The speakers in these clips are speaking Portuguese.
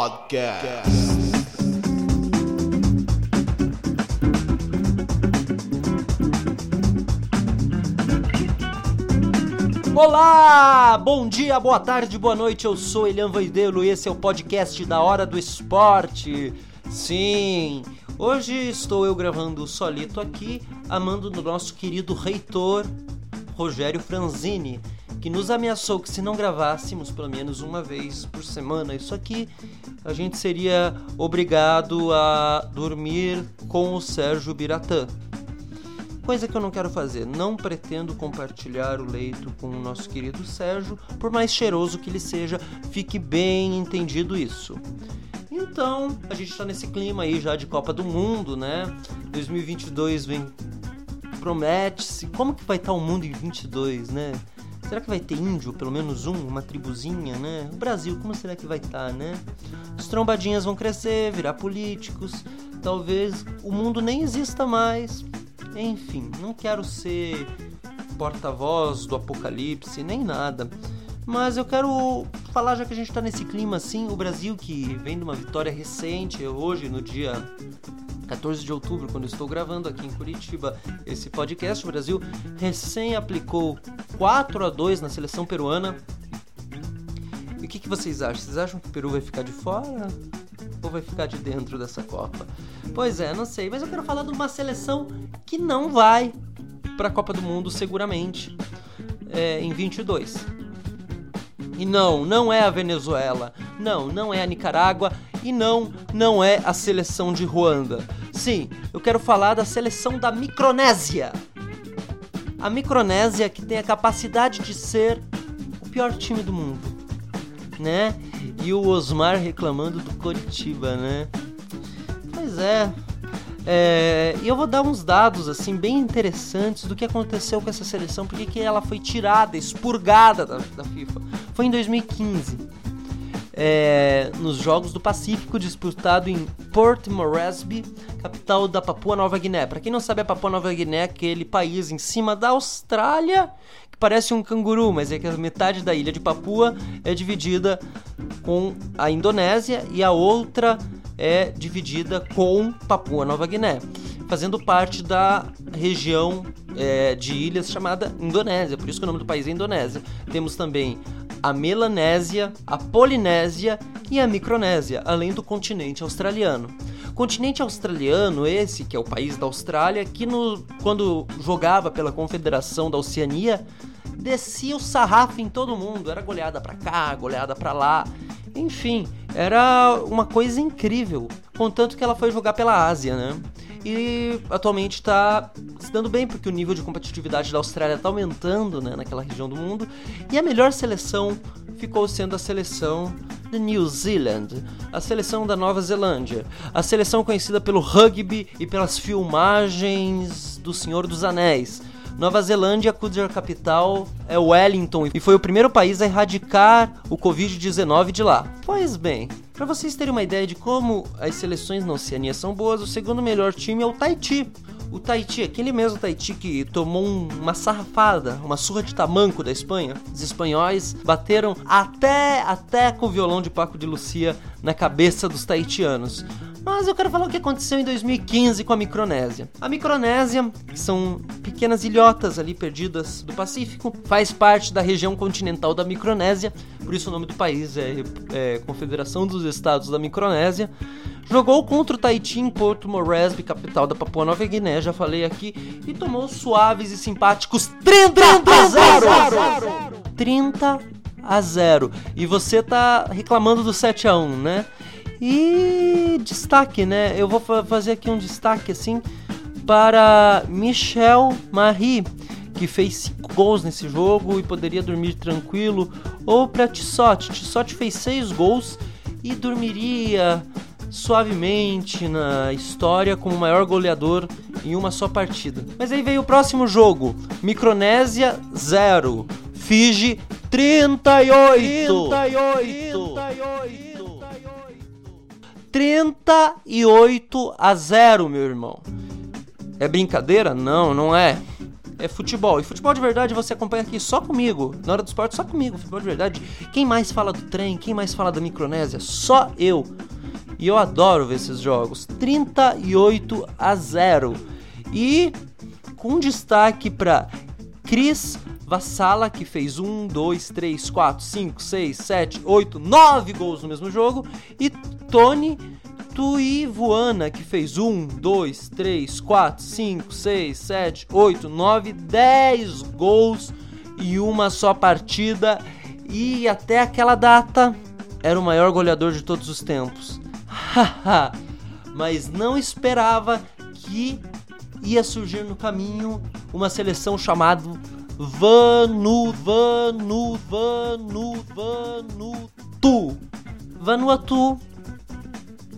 Podcast. Olá! Bom dia, boa tarde, boa noite. Eu sou Elian Vaidelo e esse é o podcast da Hora do Esporte. Sim, hoje estou eu gravando solito aqui, amando do nosso querido reitor Rogério Franzini, que nos ameaçou que se não gravássemos pelo menos uma vez por semana isso aqui, a gente seria obrigado a dormir com o Sérgio Biratã. Coisa que eu não quero fazer, não pretendo compartilhar o leito com o nosso querido Sérgio, por mais cheiroso que ele seja, fique bem entendido isso. Então, a gente tá nesse clima aí já de Copa do Mundo, né? 2022 vem promete-se. Como que vai estar o mundo em 22, né? Será que vai ter índio, pelo menos um, uma tribuzinha, né? O Brasil, como será que vai estar, né? Os trombadinhas vão crescer, virar políticos. Talvez o mundo nem exista mais. Enfim, não quero ser porta-voz do apocalipse, nem nada. Mas eu quero falar, já que a gente tá nesse clima assim, o Brasil que vem de uma vitória recente, hoje, no dia 14 de outubro, quando estou gravando aqui em Curitiba esse podcast, o Brasil recém aplicou 4 a 2 na seleção peruana. E o que, que vocês acham? Vocês acham que o Peru vai ficar de fora? Ou vai ficar de dentro dessa Copa? Pois é, não sei, mas eu quero falar de uma seleção que não vai para a Copa do Mundo seguramente é, em 22. E não, não é a Venezuela, não, não é a Nicarágua e não, não é a seleção de Ruanda. Sim, eu quero falar da seleção da Micronésia. A Micronésia que tem a capacidade de ser o pior time do mundo, né? E o Osmar reclamando do Coritiba, né? Pois é. É, eu vou dar uns dados assim bem interessantes do que aconteceu com essa seleção, porque que ela foi tirada, expurgada da, da FIFA. Foi em 2015, é, nos Jogos do Pacífico, disputado em Port Moresby, capital da Papua Nova Guiné. Para quem não sabe, a Papua Nova Guiné é aquele país em cima da Austrália que parece um canguru, mas é que a metade da ilha de Papua é dividida com a Indonésia e a outra é dividida com Papua Nova Guiné, fazendo parte da região é, de ilhas chamada Indonésia, por isso que o nome do país é Indonésia. Temos também a Melanésia, a Polinésia e a Micronésia, além do continente australiano. Continente australiano, esse que é o país da Austrália, que no, quando jogava pela Confederação da Oceania, descia o sarrafo em todo mundo, era goleada para cá, goleada para lá. Enfim, era uma coisa incrível, contanto que ela foi jogar pela Ásia, né? E atualmente está se dando bem, porque o nível de competitividade da Austrália está aumentando né, naquela região do mundo. E a melhor seleção ficou sendo a seleção de New Zealand, a seleção da Nova Zelândia, a seleção conhecida pelo rugby e pelas filmagens do Senhor dos Anéis. Nova Zelândia, cuja capital é Wellington e foi o primeiro país a erradicar o Covid-19 de lá. Pois bem, para vocês terem uma ideia de como as seleções na Oceania são boas, o segundo melhor time é o Tahiti. O Tahiti, aquele mesmo Tahiti que tomou um, uma sarrafada, uma surra de tamanco da Espanha. Os espanhóis bateram até, até com o violão de Paco de Lucia na cabeça dos tahitianos. Mas eu quero falar o que aconteceu em 2015 com a Micronésia. A Micronésia, que são pequenas ilhotas ali perdidas do Pacífico, faz parte da região continental da Micronésia, por isso o nome do país é, é Confederação dos Estados da Micronésia. Jogou contra o Tahiti em Porto Moresby, capital da Papua Nova Guiné, já falei aqui, e tomou suaves e simpáticos 30 a 0! 30 a 0. E você tá reclamando do 7 a 1, né? E destaque, né? Eu vou fazer aqui um destaque assim para Michel Marie, que fez 5 gols nesse jogo e poderia dormir tranquilo, ou para Tissotti. Tissotti fez 6 gols e dormiria suavemente na história como o maior goleador em uma só partida. Mas aí veio o próximo jogo: Micronésia 0, Fiji 38. 38. 38 a 0, meu irmão. É brincadeira? Não, não é. É futebol. E futebol de verdade você acompanha aqui só comigo. Na hora do esporte, só comigo. Futebol de verdade. Quem mais fala do trem? Quem mais fala da Micronésia? Só eu. E eu adoro ver esses jogos. 38 a 0. E com destaque para Cris Vassala, que fez 1, 2, 3, 4, 5, 6, 7, 8, 9 gols no mesmo jogo. E Tony Tuivuana, que fez 1, 2, 3, 4, 5, 6, 7, 8, 9, 10 gols em uma só partida. E até aquela data era o maior goleador de todos os tempos. Mas não esperava que ia surgir no caminho uma seleção chamada Vanu, Vanu, Vanu, Vanuatu. Vanuatu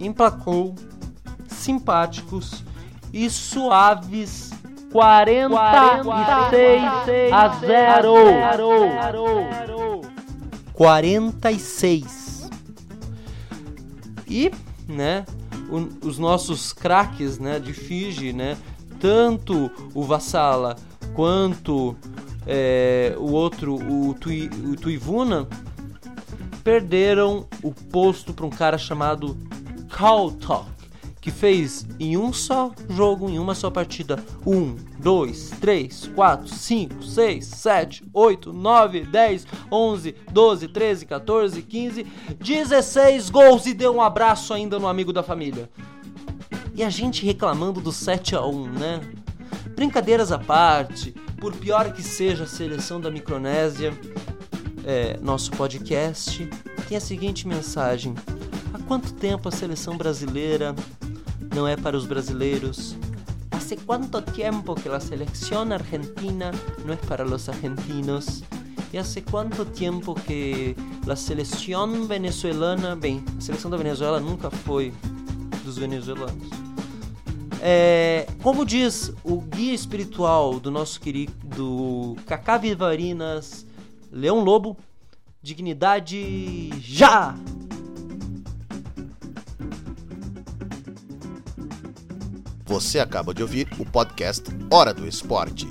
emplacou simpáticos e suaves 46 a 0. 46. E, né, os nossos craques, né, de Fiji, né, tanto o Vassala quanto é, o outro, o, Tui, o Tuivuna, perderam o posto para um cara chamado Kaltok, que fez em um só jogo, em uma só partida, 1, 2, 3, 4, 5, 6, 7, 8, 9, 10, 11, 12, 13, 14, 15, 16 gols e deu um abraço ainda no amigo da família. E a gente reclamando do 7 a 1, né? Brincadeiras à parte, por pior que seja a seleção da Micronésia, é, nosso podcast tem a seguinte mensagem: Há quanto tempo a seleção brasileira não é para os brasileiros? Hace quanto tempo que a seleção argentina não é para os argentinos? E hace quanto tempo que a seleção venezuelana, bem, a seleção da Venezuela nunca foi dos venezuelanos. É, como diz o guia espiritual do nosso querido Cacá Vivarinas, Leão Lobo, dignidade já! Você acaba de ouvir o podcast Hora do Esporte.